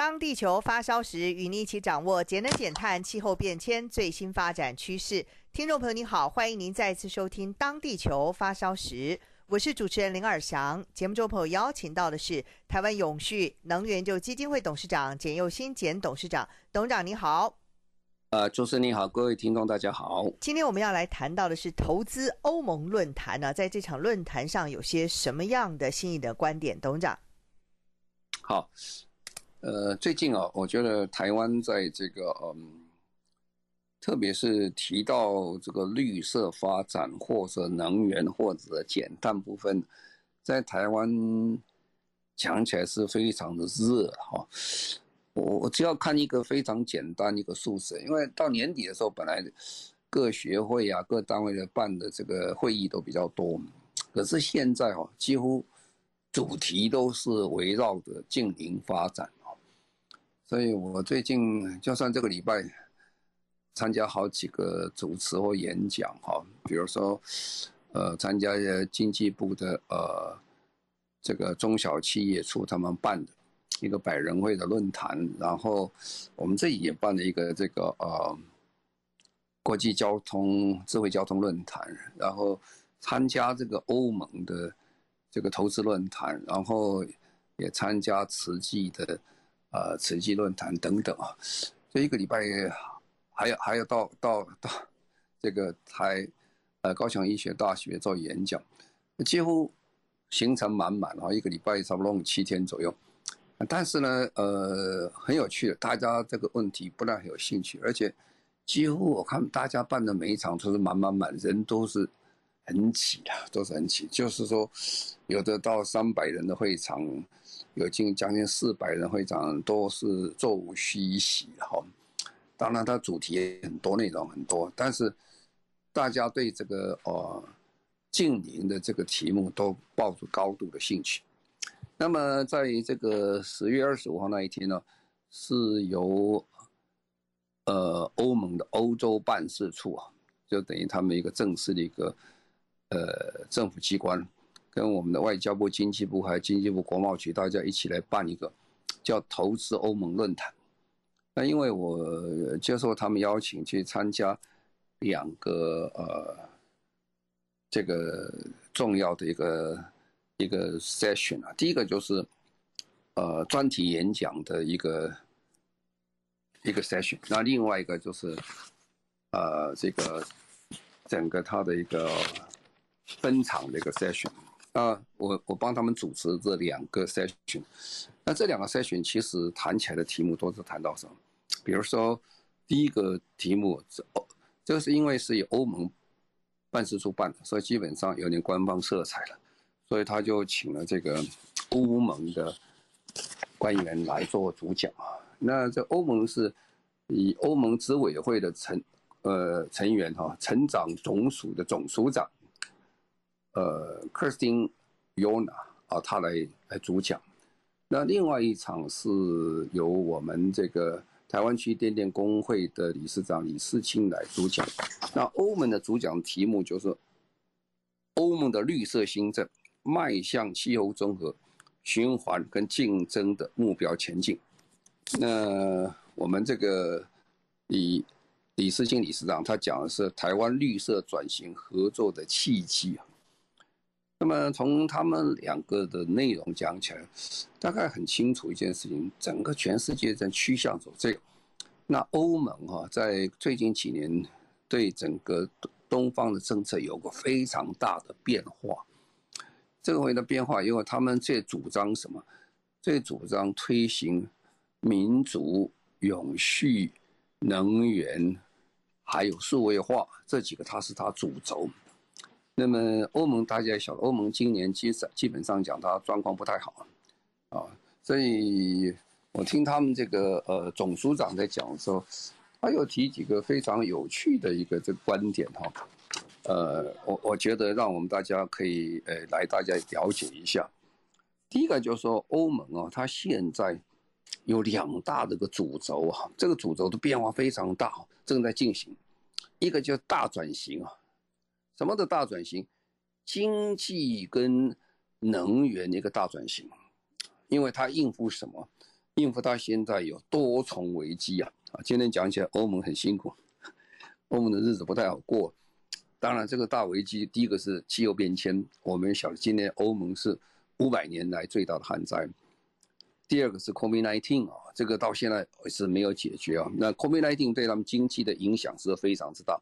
当地球发烧时，与您一起掌握节能减碳、气候变迁最新发展趋势。听众朋友您好，欢迎您再次收听《当地球发烧时》，我是主持人林尔翔。节目中朋友邀请到的是台湾永续能源就基金会董事长简佑新简董事长，董事长你好。呃，主持人你好，各位听众大家好。今天我们要来谈到的是投资欧盟论坛呢，在这场论坛上有些什么样的新颖的观点？董事长，好，呃，最近啊，我觉得台湾在这个嗯，特别是提到这个绿色发展或者能源或者减碳部分，在台湾讲起来是非常的热哈。我我只要看一个非常简单一个数字，因为到年底的时候，本来各学会啊、各单位的办的这个会议都比较多，可是现在哦，几乎主题都是围绕着净零发展。所以我最近就算这个礼拜参加好几个主持或演讲哈，比如说呃，参加经济部的呃这个中小企业处他们办的。一个百人会的论坛，然后我们这里也办了一个这个呃国际交通智慧交通论坛，然后参加这个欧盟的这个投资论坛，然后也参加慈济的呃慈济论坛等等啊，这一个礼拜还要还要到到到这个台呃高雄医学大学做演讲，几乎行程满满啊，一个礼拜差不多七天左右。但是呢，呃，很有趣的，大家这个问题不但很有兴趣，而且几乎我看大家办的每一场都是满满满，人都是很挤的，都是很挤。就是说，有的到三百人的会场，有近将近四百人会场，都是座无虚席哈。当然，它主题也很多，内容很多，但是大家对这个呃净零的这个题目都抱着高度的兴趣。那么，在这个十月二十五号那一天呢，是由呃欧盟的欧洲办事处啊，就等于他们一个正式的一个呃政府机关，跟我们的外交部、经济部还有经济部国贸局，大家一起来办一个叫投资欧盟论坛。那因为我接受他们邀请去参加两个呃这个重要的一个。一个 session 啊，第一个就是呃专题演讲的一个一个 session，那另外一个就是呃这个整个他的一个分场的一个 session 啊，我我帮他们主持这两个 session，那这两个 session 其实谈起来的题目都是谈到什么？比如说第一个题目，哦，这个是因为是以欧盟办事处办的，所以基本上有点官方色彩了。所以他就请了这个欧盟的官员来做主讲啊。那这欧盟是以欧盟执委会的成呃成员哈，成长总署的总署长呃克斯汀尤娜啊，他来来主讲。那另外一场是由我们这个台湾区电电工会的理事长李世清来主讲。那欧盟的主讲题目就是欧盟的绿色新政。迈向气候综合、循环跟竞争的目标前进。那我们这个李李世清理事长他讲的是台湾绿色转型合作的契机啊。那么从他们两个的内容讲起来，大概很清楚一件事情：整个全世界在趋向走这个。那欧盟哈，在最近几年对整个东方的政策有个非常大的变化。这个回的变化，因为他们最主张什么？最主张推行民主、永续、能源，还有数位化这几个，它是它主轴。那么欧盟大家也晓得，欧盟今年基基本上讲，它状况不太好啊，所以我听他们这个呃总署长在讲的时候，他又提几个非常有趣的一个这个观点哈，呃，我我觉得让我们大家可以呃来大家了解一下。第一个就是说欧盟啊，它现在有两大这个主轴啊，这个主轴的变化非常大，正在进行。一个叫大转型啊，什么的大转型？经济跟能源的一个大转型，因为它应付什么？应付它现在有多重危机啊！啊，今天讲起来，欧盟很辛苦，欧盟的日子不太好过。当然，这个大危机，第一个是气候变迁，我们晓得今年欧盟是五百年来最大的旱灾。第二个是 COVID-19 啊，这个到现在是没有解决啊。那 COVID-19 对他们经济的影响是非常之大。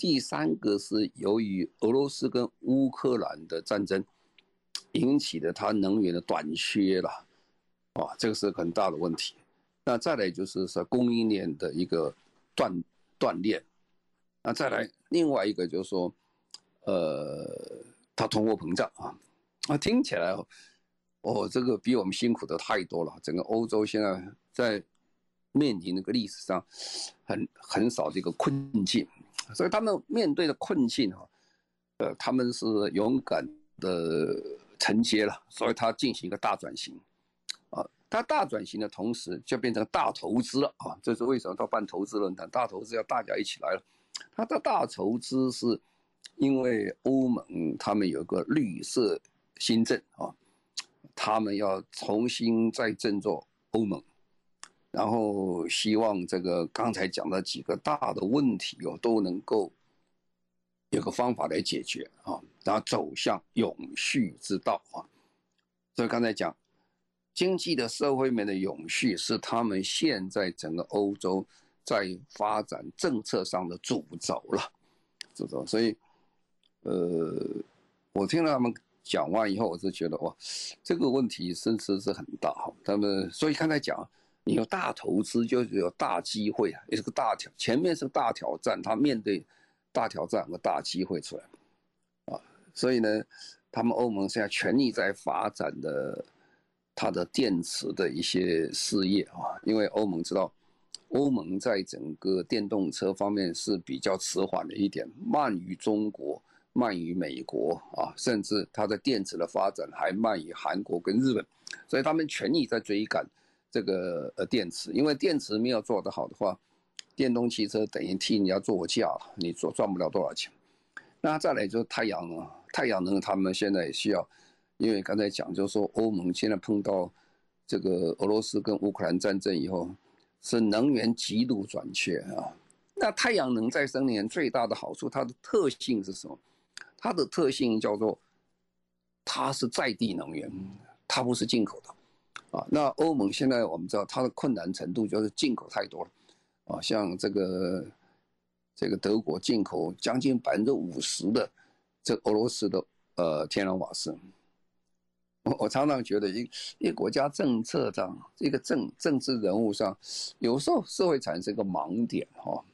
第三个是由于俄罗斯跟乌克兰的战争引起的，它能源的短缺了，啊，这个是很大的问题。那再来就是说供应链的一个断断裂，那再来另外一个就是说，呃，它通货膨胀啊，啊，听起来哦，这个比我们辛苦的太多了。整个欧洲现在在面临那个历史上很很少的一个困境。所以他们面对的困境哈，呃，他们是勇敢的承接了，所以他进行一个大转型，啊，他大转型的同时就变成大投资了啊，这是为什么他办投资论坛？大投资要大家一起来了，他的大投资是因为欧盟他们有个绿色新政啊，他们要重新再振作欧盟。然后希望这个刚才讲的几个大的问题哦，都能够有个方法来解决啊，然后走向永续之道啊。所以刚才讲经济的社会面的永续是他们现在整个欧洲在发展政策上的主轴了，主轴。所以呃，我听了他们讲完以后，我就觉得哇，这个问题真是是很大哈。他们所以刚才讲。你有大投资，就是有大机会啊，也是个大挑，前面是个大挑战，他面对大挑战和大机会出来，啊，所以呢，他们欧盟现在全力在发展的它的电池的一些事业啊，因为欧盟知道，欧盟在整个电动车方面是比较迟缓的一点，慢于中国，慢于美国啊，甚至它的电池的发展还慢于韩国跟日本，所以他们全力在追赶。这个呃电池，因为电池没有做得好的话，电动汽车等于替你要做价，你做赚不了多少钱。那再来就是太阳能，太阳能他们现在也需要，因为刚才讲就是说欧盟现在碰到这个俄罗斯跟乌克兰战争以后，是能源极度短缺啊。那太阳能再生能源最大的好处，它的特性是什么？它的特性叫做它是在地能源，它不是进口的。啊，那欧盟现在我们知道它的困难程度就是进口太多了，啊，像这个这个德国进口将近百分之五十的这俄罗斯的呃天然瓦斯，我我常常觉得一一国家政策上，一个政政治人物上，有时候是会产生一个盲点哈，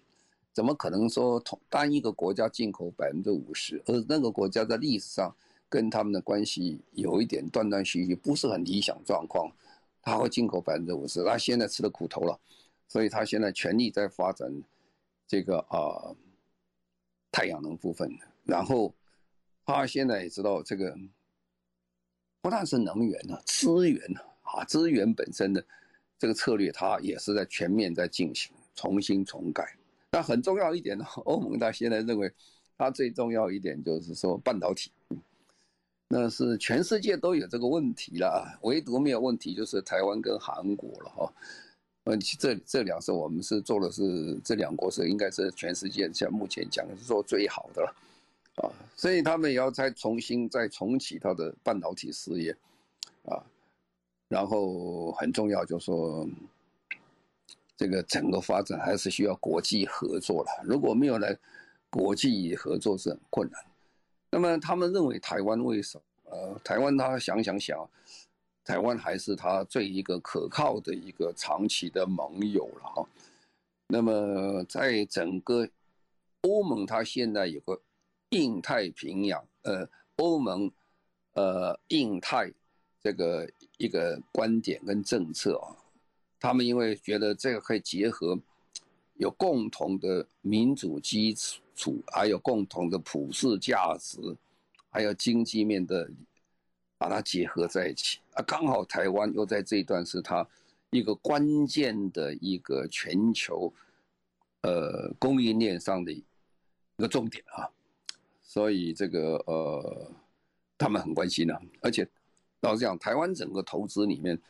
怎么可能说同单一个国家进口百分之五十，而那个国家在历史上跟他们的关系有一点断断续续，不是很理想状况。他会进口百分之五十，他现在吃了苦头了，所以他现在全力在发展这个啊、太阳能部分。然后他现在也知道这个不但是能源啊，资源啊，资源本身的这个策略，他也是在全面在进行重新重改。那很重要一点呢，欧盟他现在认为，他最重要一点就是说半导体。那是全世界都有这个问题了，唯独没有问题就是台湾跟韩国了哈。问题这这两是我们是做的是这两国是应该是全世界像目前讲是做最好的了啊，所以他们也要再重新再重启他的半导体事业啊。然后很重要就是说，这个整个发展还是需要国际合作了，如果没有来国际合作是很困难。那么他们认为台湾为什么？呃，台湾他想想想，台湾还是他最一个可靠的一个长期的盟友了哈。那么在整个欧盟，它现在有个印太平洋，呃，欧盟，呃，印太这个一个观点跟政策啊，他们因为觉得这个可以结合有共同的民主基础，还有共同的普世价值，还有经济面的，把它结合在一起。啊，刚好台湾又在这一段是它一个关键的一个全球呃供应链上的一个重点啊，所以这个呃他们很关心啊，而且老实讲，台湾整个投资里面。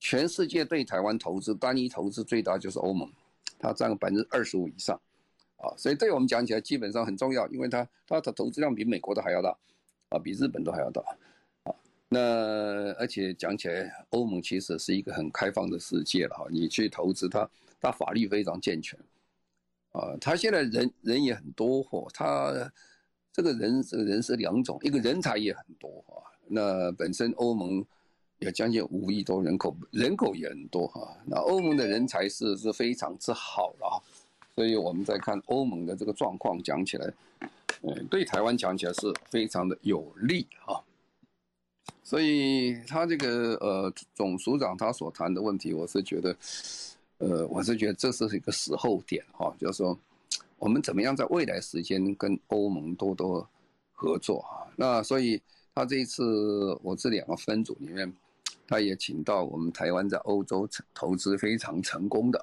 全世界对台湾投资，单一投资最大就是欧盟，它占了百分之二十五以上，啊，所以对我们讲起来基本上很重要，因为它它的投资量比美国的还要大，啊，比日本都还要大，啊，那而且讲起来，欧盟其实是一个很开放的世界了哈，你去投资它，它法律非常健全，啊，它现在人人也很多嚯，它这个人这个人是两种，一个人才也很多啊，那本身欧盟。有将近五亿多人口，人口也很多哈。那欧盟的人才是是非常之好了，所以我们在看欧盟的这个状况，讲起来，嗯，对台湾讲起来是非常的有利哈。所以他这个呃总署长他所谈的问题，我是觉得，呃，我是觉得这是一个时候点哈，就是说我们怎么样在未来时间跟欧盟多多合作哈。那所以他这一次我这两个分组里面。他也请到我们台湾在欧洲投资非常成功的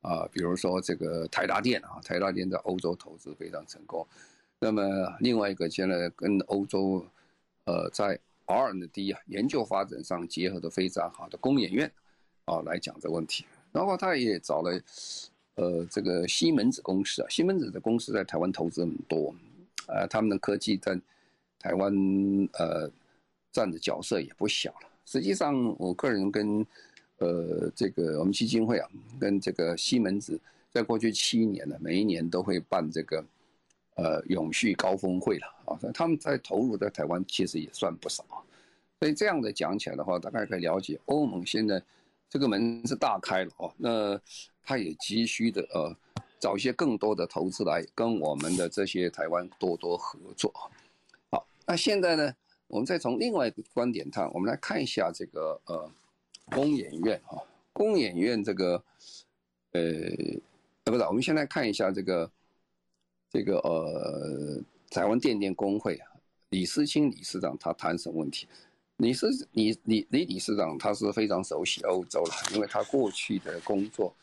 啊，比如说这个台达电啊，台达电在欧洲投资非常成功。那么另外一个现在跟欧洲呃在 R&D 啊研究发展上结合的非常好的工研院啊来讲这个问题。然后他也找了呃这个西门子公司啊，西门子的公司在台湾投资很多，呃他们的科技在台湾呃占的角色也不小了。实际上，我个人跟，呃，这个我们基金会啊，跟这个西门子，在过去七年呢，每一年都会办这个，呃，永续高峰会了啊。他们在投入在台湾其实也算不少，所以这样的讲起来的话，大概可以了解欧盟现在这个门是大开了哦。那他也急需的呃，找一些更多的投资来跟我们的这些台湾多多合作。好，那现在呢？我们再从另外一个观点看，我们来看一下这个呃，工研院哈，工研院这个呃，不是，我们先来看一下这个这个呃，台湾电电工会啊李思清理事长他谈什么问题？李思李李李理事长他是非常熟悉欧洲了，因为他过去的工作，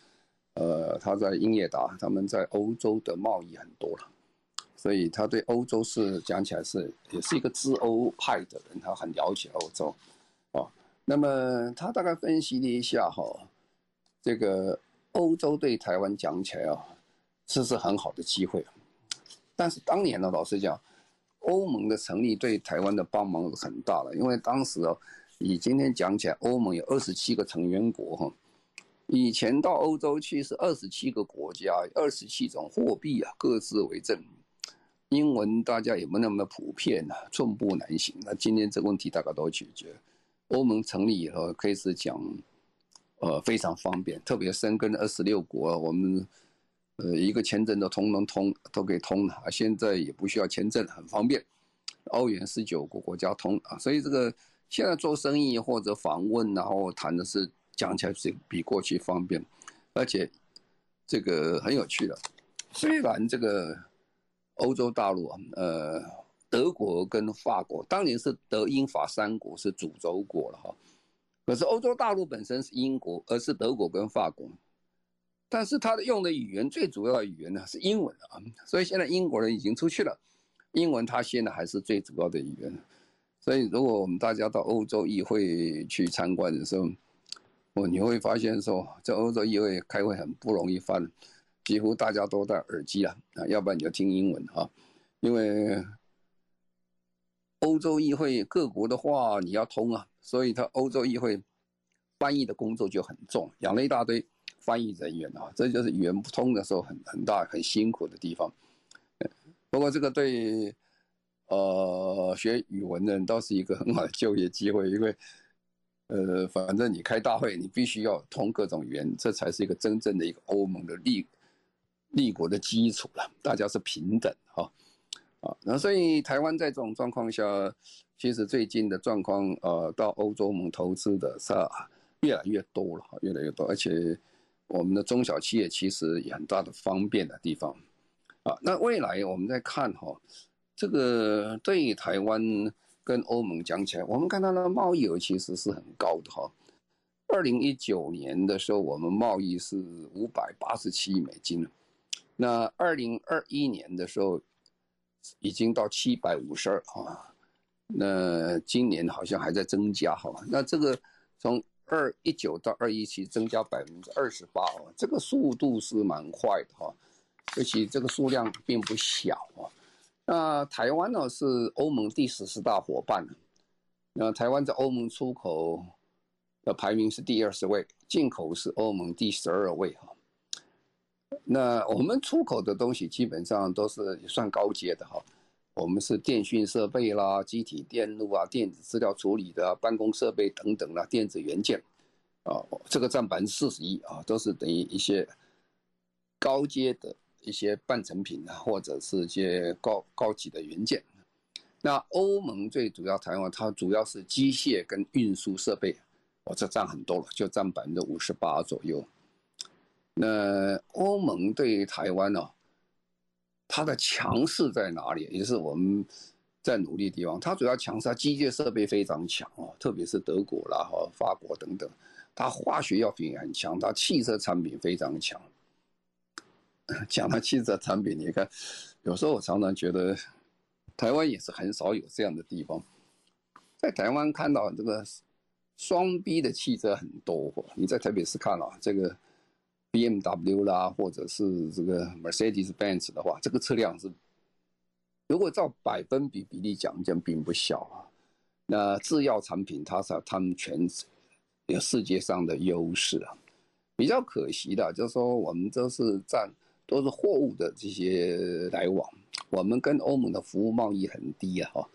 呃，他在英业达，他们在欧洲的贸易很多了。所以他对欧洲是讲起来是也是一个资欧派的人，他很了解欧洲，那么他大概分析了一下哈，这个欧洲对台湾讲起来啊，这是很好的机会，但是当年呢，老实讲，欧盟的成立对台湾的帮忙很大了，因为当时哦，以今天讲起来，欧盟有二十七个成员国哈，以前到欧洲去是二十七个国家，二十七种货币啊，各自为政。英文大家也不那么普遍呐、啊，寸步难行。那今天这个问题大家都解决，欧盟成立以后可以是讲，呃，非常方便，特别深耕二十六国，我们呃一个签证都通能通，都可以通了。现在也不需要签证，很方便。欧元十九个国家通啊，所以这个现在做生意或者访问，然后谈的是讲起来是比过去方便，而且这个很有趣的，虽然这个。欧洲大陆，呃，德国跟法国当年是德英法三国是主轴国了哈，可是欧洲大陆本身是英国，而是德国跟法国，但是他的用的语言最主要的语言呢是英文啊，所以现在英国人已经出去了，英文他现在还是最主要的语言，所以如果我们大家到欧洲议会去参观的时候，哦，你会发现说，在欧洲议会开会很不容易翻。几乎大家都戴耳机啊，啊，要不然你就听英文哈，因为欧洲议会各国的话你要通啊，所以他欧洲议会翻译的工作就很重，养了一大堆翻译人员啊，这就是语言不通的时候很很大很辛苦的地方。不过这个对呃学语文的人倒是一个很好的就业机会，因为呃反正你开大会你必须要通各种语言，这才是一个真正的一个欧盟的立。立国的基础了，大家是平等哈，啊，那所以台湾在这种状况下，其实最近的状况，呃，到欧洲盟投资的是越来越多了哈，越来越多，而且我们的中小企业其实有很大的方便的地方啊。那未来我们再看哈，这个对于台湾跟欧盟讲起来，我们看到的贸易额其实是很高的哈。二零一九年的时候，我们贸易是五百八十七亿美金，那二零二一年的时候已经到七百五十二啊。那今年好像还在增加，哈，那这个从二一九到二一七增加百分之二十八，哦，这个速度是蛮快的哈，而且这个数量并不小啊。那台湾呢是欧盟第十四大伙伴，那台湾在欧盟出口的排名是第二十位，进口是欧盟第十二位哈。那我们出口的东西基本上都是算高阶的哈。我们是电讯设备啦、机体电路啊、电子资料处理的、办公设备等等啦、电子元件，啊，这个占百分之四十一啊，都是等于一些高阶的一些半成品啊，或者是一些高高级的元件。那欧盟最主要台湾，它主要是机械跟运输设备，哦，这占很多了，就占百分之五十八左右。那欧盟对台湾呢、它的强势在哪里？也是我们在努力的地方。它主要强势，它机械设备非常强哦，特别是德国啦、和法国等等。它化学药品也很强，它汽车产品非常强。讲到汽车产品，你看，有时候我常常觉得，台湾也是很少有这样的地方。在台湾看到这个双 B 的汽车很多，你在台北市看啊，这个。BMW 啦，或者是这个 Mercedes-Benz 的话，这个车辆是如果照百分比比例讲，讲并不小啊。那制药产品，它是他们全有世界上的优势啊。比较可惜的，就是说我们都是占都是货物的这些来往，我们跟欧盟的服务贸易很低啊，哈，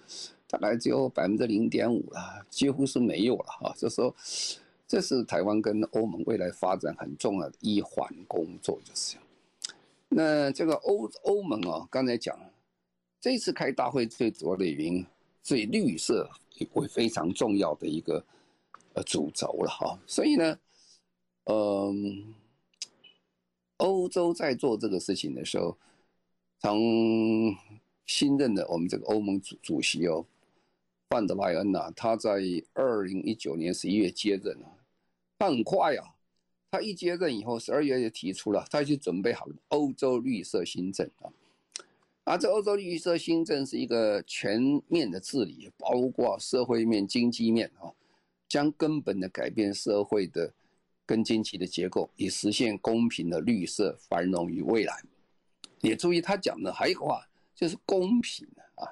大概只有百分之零点五了，几乎是没有了哈。就说。这是台湾跟欧盟未来发展很重要的一环工作，就是。那这个欧欧盟啊，刚才讲，这次开大会最主要的原因，所以绿色也会非常重要的一个呃主轴了哈。所以呢，嗯，欧洲在做这个事情的时候，从新任的我们这个欧盟主主席哦，范德莱恩呐，他在二零一九年十一月接任啊。他很快啊，他一接任以后，十二月就提出了，他就准备好了欧洲绿色新政啊。啊，这欧洲绿色新政是一个全面的治理，包括社会面、经济面啊，将根本的改变社会的跟经济的结构，以实现公平的绿色繁荣与未来。也注意他讲的还有一个话，就是公平啊，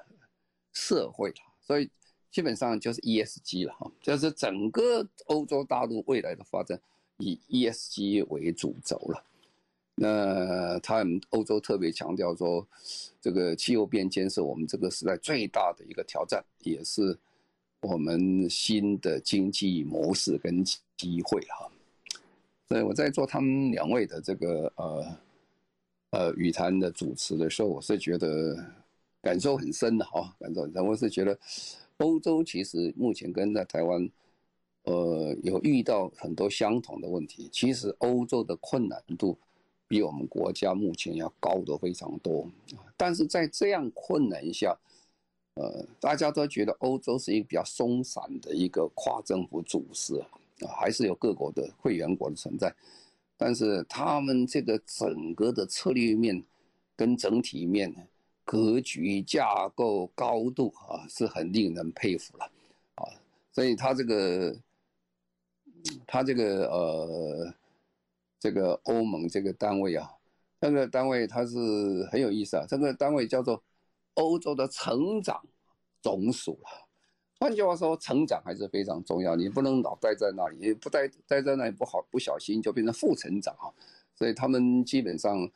社会，所以。基本上就是 ESG 了哈，就是整个欧洲大陆未来的发展以 ESG 为主轴了。那他们欧洲特别强调说，这个气候变迁是我们这个时代最大的一个挑战，也是我们新的经济模式跟机会哈。所以我在做他们两位的这个呃呃语坛的主持的时候，我是觉得感受很深的哈，感受很深，我是觉得。欧洲其实目前跟在台湾，呃，有遇到很多相同的问题。其实欧洲的困难度比我们国家目前要高得非常多。但是在这样困难下，呃，大家都觉得欧洲是一个比较松散的一个跨政府组织啊，还是有各国的会员国的存在。但是他们这个整个的策略面跟整体面。格局架构高度啊，是很令人佩服了啊！所以他这个，他这个呃，这个欧盟这个单位啊，这个单位它是很有意思啊。这个单位叫做欧洲的成长总署了。换句话说，成长还是非常重要，你不能老待在那里，你不待待在那里不好，不小心就变成负成长啊。所以他们基本上。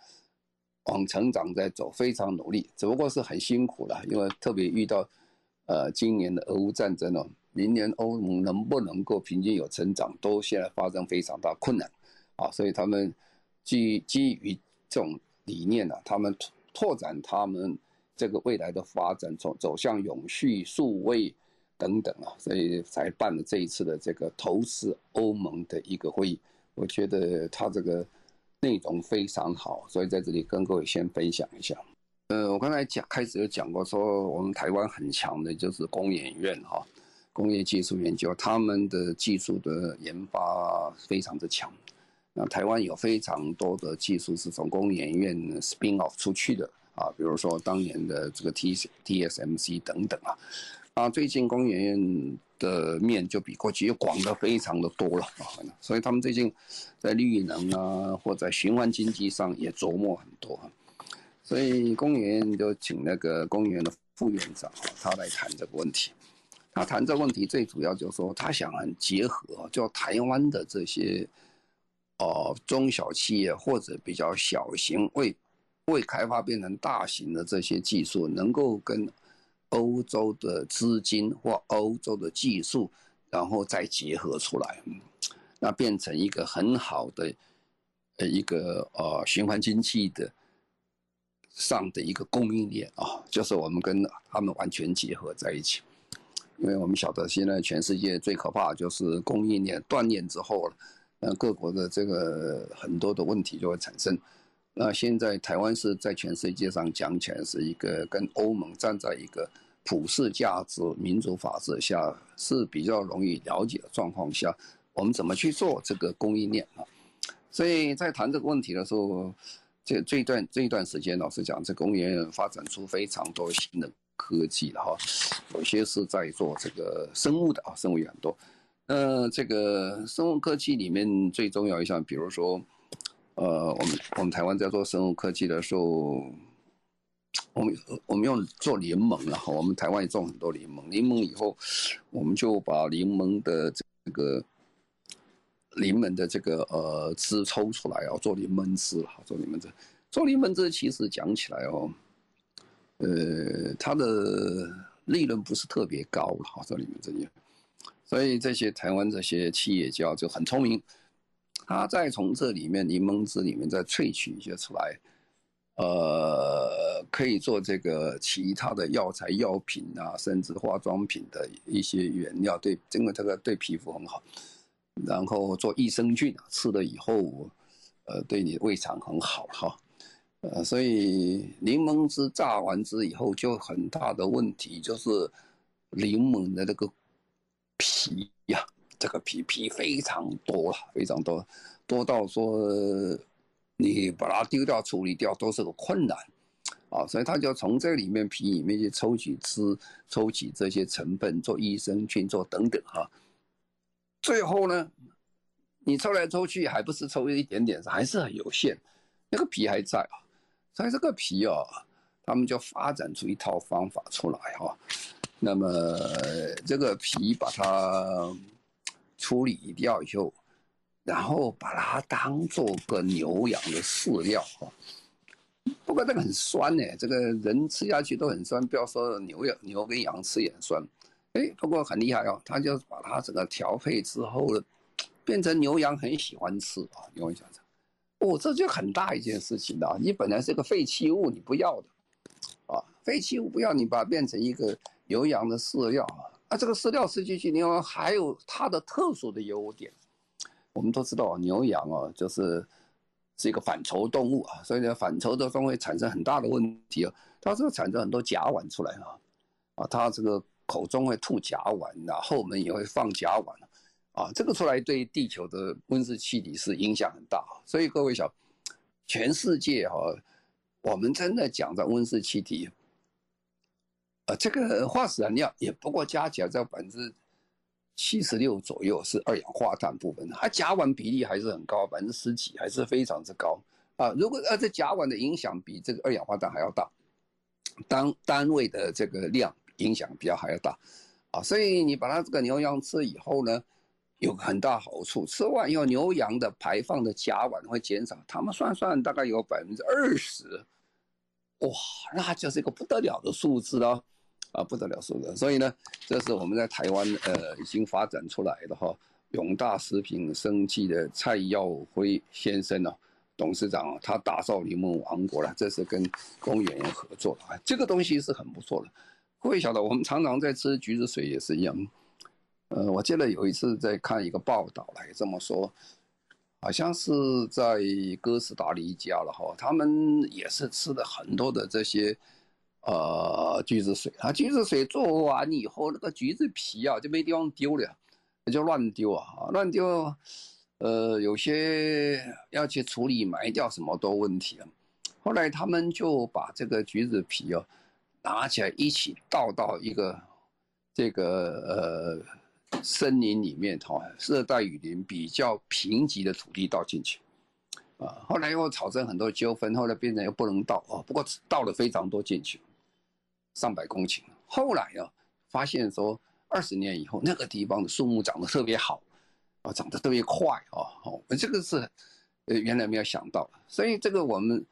往成长在走，非常努力，只不过是很辛苦了，因为特别遇到，呃，今年的俄乌战争哦，明年欧盟能不能够平均有成长，都现在发生非常大困难，啊，所以他们基基于这种理念呢，他们拓展他们这个未来的发展，走走向永续、数位，等等啊，所以才办了这一次的这个投资欧盟的一个会议。我觉得他这个内容非常好，所以在这里跟各位先分享一下。呃，我刚才讲开始有讲过，说我们台湾很强的就是工研院哈，工业技术研究，他们的技术的研发非常的强。那台湾有非常多的技术是从工研院 spin off 出去的啊，比如说当年的这个 T TSMC 等等啊。啊，最近工研院的面就比过去又广得非常的多了啊，所以他们最近在绿能啊，或在循环经济上也琢磨很多。所以工研院就请那个工研的副院长啊，他来谈这个问题。他谈这个问题最主要就是说，他想结合，就台湾的这些哦中小企业或者比较小型未未开发变成大型的这些技术，能够跟欧洲的资金或欧洲的技术，然后再结合出来，那变成一个很好的呃一个呃循环经济的上的一个供应链啊，就是我们跟他们完全结合在一起。因为我们晓得现在全世界最可怕就是供应链断裂之后了，呃各国的这个很多的问题就会产生。那现在台湾是在全世界上讲起来是一个跟欧盟站在一个普世价值、民主法治下是比较容易了解的状况下，我们怎么去做这个供应链啊？所以在谈这个问题的时候，这这一段这一段时间，老实讲，这工研院发展出非常多新的科技了哈，有些是在做这个生物的啊，生物也很多。呃，这个生物科技里面最重要一项，比如说。呃，我们我们台湾在做生物科技的时候，我们我们用做柠檬了哈，我们台湾也种很多柠檬。柠檬以后，我们就把柠檬的这个柠檬的这个呃汁抽出来啊，做柠檬汁了，做柠檬汁。做柠檬汁其实讲起来哦，呃，它的利润不是特别高了哈，做柠檬汁业。所以这些台湾这些企业家就很聪明。他再从这里面柠檬汁里面再萃取一些出来，呃，可以做这个其他的药材药品啊，甚至化妆品的一些原料，对，因为这个对皮肤很好。然后做益生菌，吃了以后，呃，对你胃肠很好哈。呃，所以柠檬汁榨完汁以后，就很大的问题就是柠檬的那个皮呀。这个皮皮非常多了，非常多，多到说你把它丢掉处理掉都是个困难。啊，所以他就从这里面皮里面去抽取汁，抽取这些成分做益生菌做等等哈，最后呢，你抽来抽去还不是抽一点点，还是很有限，那个皮还在啊，所以这个皮啊，他们就发展出一套方法出来哈，那么这个皮把它。处理掉以后，然后把它当做个牛羊的饲料啊。不过这个很酸呢，这个人吃下去都很酸，不要说牛羊，牛跟羊吃也很酸。哎，不过很厉害哦，他就把它整个调配之后呢，变成牛羊很喜欢吃啊。牛羊吃哦，这就很大一件事情的。你本来是个废弃物，你不要的啊，废弃物不要，你把它变成一个牛羊的饲料啊。啊，这个饲料吃进去，牛羊还有它的特殊的优点。我们都知道，牛羊啊，就是是一个反刍动物啊，所以呢，反刍的动物会产生很大的问题啊。它是会产生很多甲烷出来啊，啊，它这个口中会吐甲烷然，后门也会放甲烷啊，这个出来对地球的温室气体是影响很大。所以各位想，全世界哈，我们真的讲到温室气体。呃，这个化石燃料也不过加起来在百分之七十六左右是二氧化碳部分，它甲烷比例还是很高，百分之十几还是非常之高啊。如果呃这甲烷的影响比这个二氧化碳还要大，单单位的这个量影响比较还要大啊。所以你把它这个牛羊吃以后呢，有很大好处，吃完以后牛羊的排放的甲烷会减少，他们算算大概有百分之二十，哇，那就是一个不得了的数字了。啊，不得了，是的，所以呢，这是我们在台湾呃已经发展出来的哈，永大食品生技的蔡耀辉先生呢，董事长他打造柠檬王国了，这是跟工研院合作的啊，这个东西是很不错的，各位晓得，我们常常在吃橘子水也是一样。呃，我记得有一次在看一个报道来这么说，好像是在哥斯达黎加了哈，他们也是吃了很多的这些呃橘子水啊，橘子水做完以后，那个橘子皮啊就没地方丢了，就乱丢啊，乱丢。呃，有些要去处理埋掉什么都问题了。后来他们就把这个橘子皮哦，拿起来一起倒到一个这个呃森林里面哈，热带雨林比较贫瘠的土地倒进去，啊，后来又产生很多纠纷，后来变成又不能倒啊，不过倒了非常多进去，上百公顷。后来啊，发现说二十年以后那个地方的树木长得特别好，啊，长得特别快啊，哦，这个是呃原来没有想到，所以这个我们。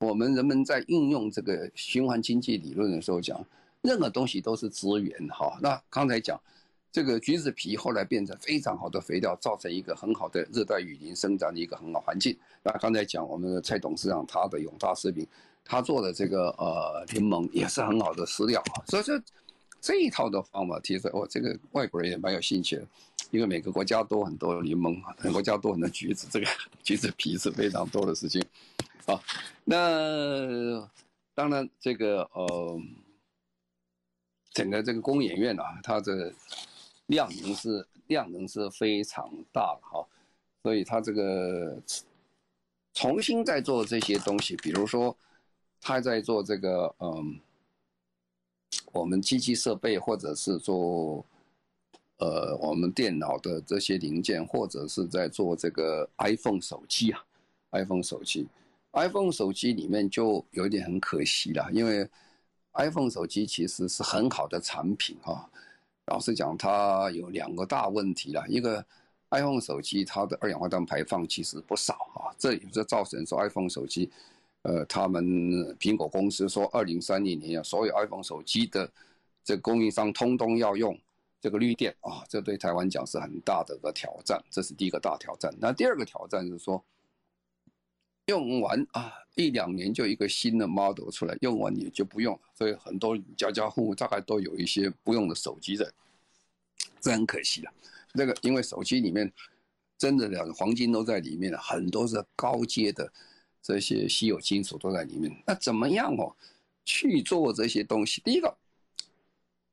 我们人们在运用这个循环经济理论的时候讲，任何东西都是资源哈。那刚才讲这个橘子皮后来变成非常好的肥料，造成一个很好的热带雨林生长的一个很好环境。那刚才讲我们的蔡董事长他的永大食品，他做的这个呃柠檬也是很好的饲料啊。所以说这一套的方法，其实哦，这个外国人也蛮有兴趣的，因为每个国家都很多柠檬，每个国家都很多橘子，这个 橘子皮是非常多的事情。好，那当然，这个呃，整个这个工研院啊，它的量能是量能是非常大的哈，所以它这个重新在做这些东西，比如说，他在做这个嗯，我们机器设备，或者是做呃我们电脑的这些零件，或者是在做这个 iPhone 手机啊，iPhone 手机。iPhone 手机里面就有点很可惜了，因为 iPhone 手机其实是很好的产品啊。老实讲，它有两个大问题了。一个 iPhone 手机它的二氧化碳排放其实不少啊，这也是造成说 iPhone 手机，呃，他们苹果公司说二零三零年啊，所有 iPhone 手机的这供应商通通要用这个绿电啊，这对台湾讲是很大的个挑战，这是第一个大挑战。那第二个挑战是说。用完啊，一两年就一个新的 model 出来，用完也就不用了，所以很多家家户户大概都有一些不用的手机的，这很可惜了。这个因为手机里面真的两黄金都在里面了，很多是高阶的这些稀有金属都在里面。那怎么样哦去做这些东西？第一个，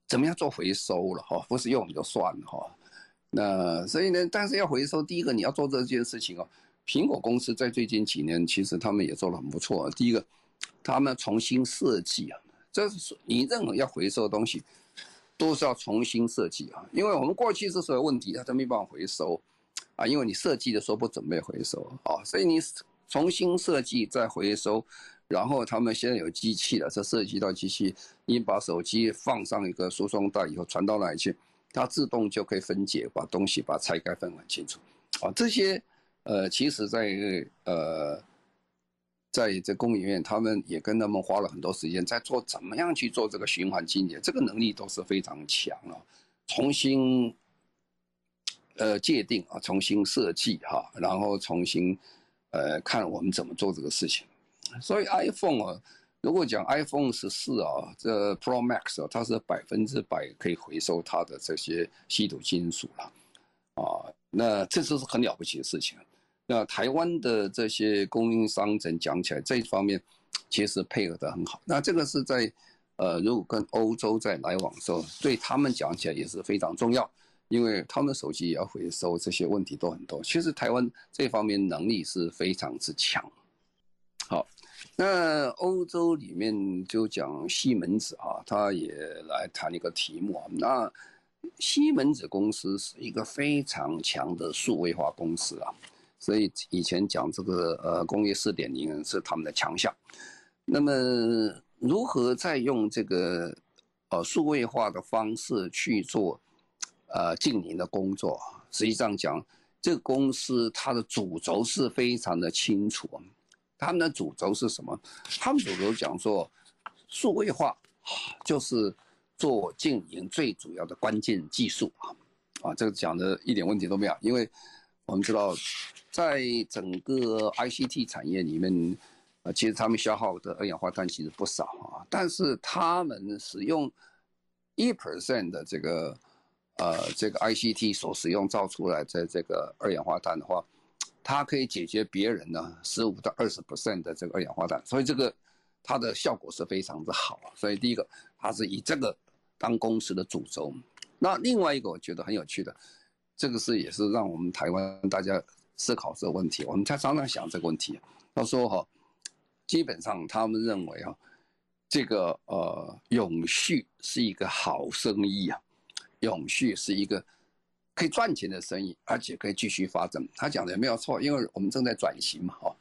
怎么样做回收了哈？不是用就算了哈。那所以呢，但是要回收，第一个你要做这件事情哦。苹果公司在最近几年，其实他们也做得很不错。第一个，他们重新设计啊，这是你任何要回收的东西，都是要重新设计啊。因为我们过去是所有问题，它都没办法回收啊，因为你设计的时候不准备回收啊，所以你重新设计再回收，然后他们现在有机器了，这涉及到机器，你把手机放上一个输送带以后传到那里去，它自动就可以分解，把东西把拆开分很清楚啊，这些。呃，其实在，呃，在这工研院，他们也跟他们花了很多时间，在做怎么样去做这个循环经济，这个能力都是非常强啊。重新呃界定啊，重新设计哈，然后重新呃看我们怎么做这个事情。所以 iPhone 啊，如果讲 iPhone 十四啊，这 Pro Max 啊，它是百分之百可以回收它的这些稀土金属了啊，那这就是很了不起的事情。那台湾的这些供应商，怎讲起来这一方面，其实配合得很好。那这个是在，呃，如果跟欧洲在来往的时候，对他们讲起来也是非常重要，因为他们手机也要回收，这些问题都很多。其实台湾这方面能力是非常之强。好，那欧洲里面就讲西门子啊，他也来谈一个题目啊。那西门子公司是一个非常强的数位化公司啊。所以以前讲这个呃工业四点零是他们的强项，那么如何再用这个呃数位化的方式去做呃净零的工作？实际上讲，这个公司它的主轴是非常的清楚，他们的主轴是什么？他们主轴讲说，数位化就是做经营最主要的关键技术啊，啊，这个讲的一点问题都没有，因为。我们知道，在整个 ICT 产业里面，呃，其实他们消耗的二氧化碳其实不少。啊，但是他们使用一 percent 的这个呃这个 ICT 所使用造出来的这个二氧化碳的话，它可以解决别人呢十五到二十 percent 的这个二氧化碳，所以这个它的效果是非常的好。啊所以第一个，它是以这个当公司的主轴。那另外一个我觉得很有趣的，这个是也是让我们台湾大家思考这个问题。我们才常常想这个问题，他说哈，基本上他们认为啊，这个呃永续是一个好生意啊，永续是一个可以赚钱的生意，而且可以继续发展。他讲的也没有错，因为我们正在转型嘛，哈，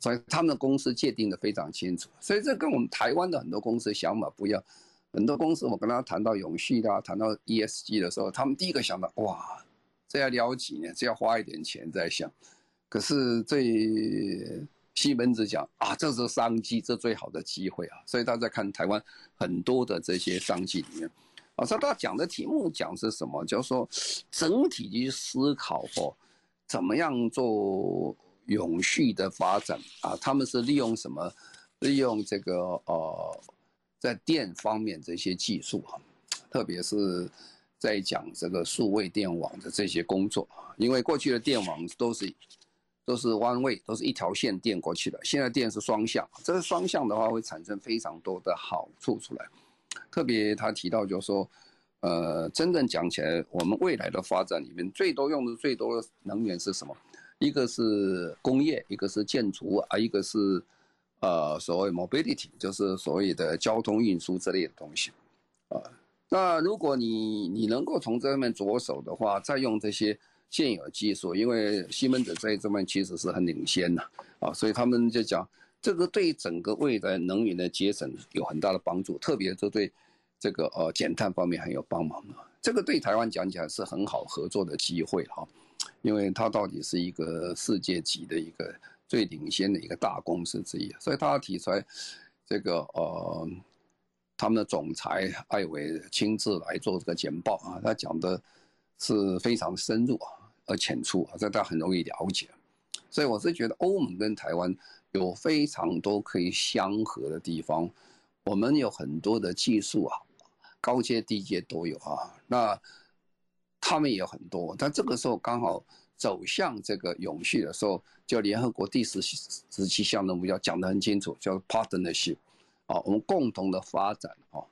所以他们的公司界定的非常清楚。所以这跟我们台湾的很多公司想法不一样。很多公司，我跟他谈到永续的、啊，谈到 ESG 的时候，他们第一个想到，哇，这要聊几年，这要花一点钱在想。可是对西门子讲啊，这是商机，这最好的机会啊。所以他在看台湾很多的这些商机里面，啊，他他讲的题目讲是什么？就是说整体去思考哦，怎么样做永续的发展啊？他们是利用什么？利用这个呃。在电方面这些技术哈，特别是在讲这个数位电网的这些工作，因为过去的电网都是都是弯位都是一条线电过去的，现在电是双向，这个双向的话会产生非常多的好处出来。特别他提到就是说，呃，真正讲起来，我们未来的发展里面最多用的最多的能源是什么？一个是工业，一个是建筑啊，一个是。呃，所谓 mobility 就是所谓的交通运输之类的东西，啊，那如果你你能够从这方面着手的话，再用这些现有技术，因为西门子在这边其实是很领先的，啊，所以他们就讲这个对整个未来能源的节省有很大的帮助，特别是对这个呃减碳方面很有帮忙的，这个对台湾讲起来是很好合作的机会哈，因为它到底是一个世界级的一个。最领先的一个大公司之一，所以他提出来这个呃，他们的总裁艾伟亲自来做这个简报啊，他讲的是非常深入啊，而浅出啊，这大家很容易了解。所以我是觉得欧盟跟台湾有非常多可以相合的地方，我们有很多的技术啊，高阶低阶都有啊，那他们也有很多，但这个时候刚好。走向这个永续的时候，就联合国第十十七项的目标讲得很清楚，叫 partnership，啊，我们共同的发展啊，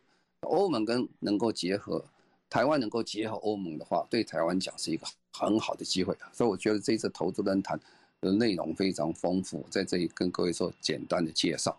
欧盟跟能够结合，台湾能够结合欧盟的话，对台湾讲是一个很好的机会。所以我觉得这次投资论坛内容非常丰富，在这里跟各位做简单的介绍。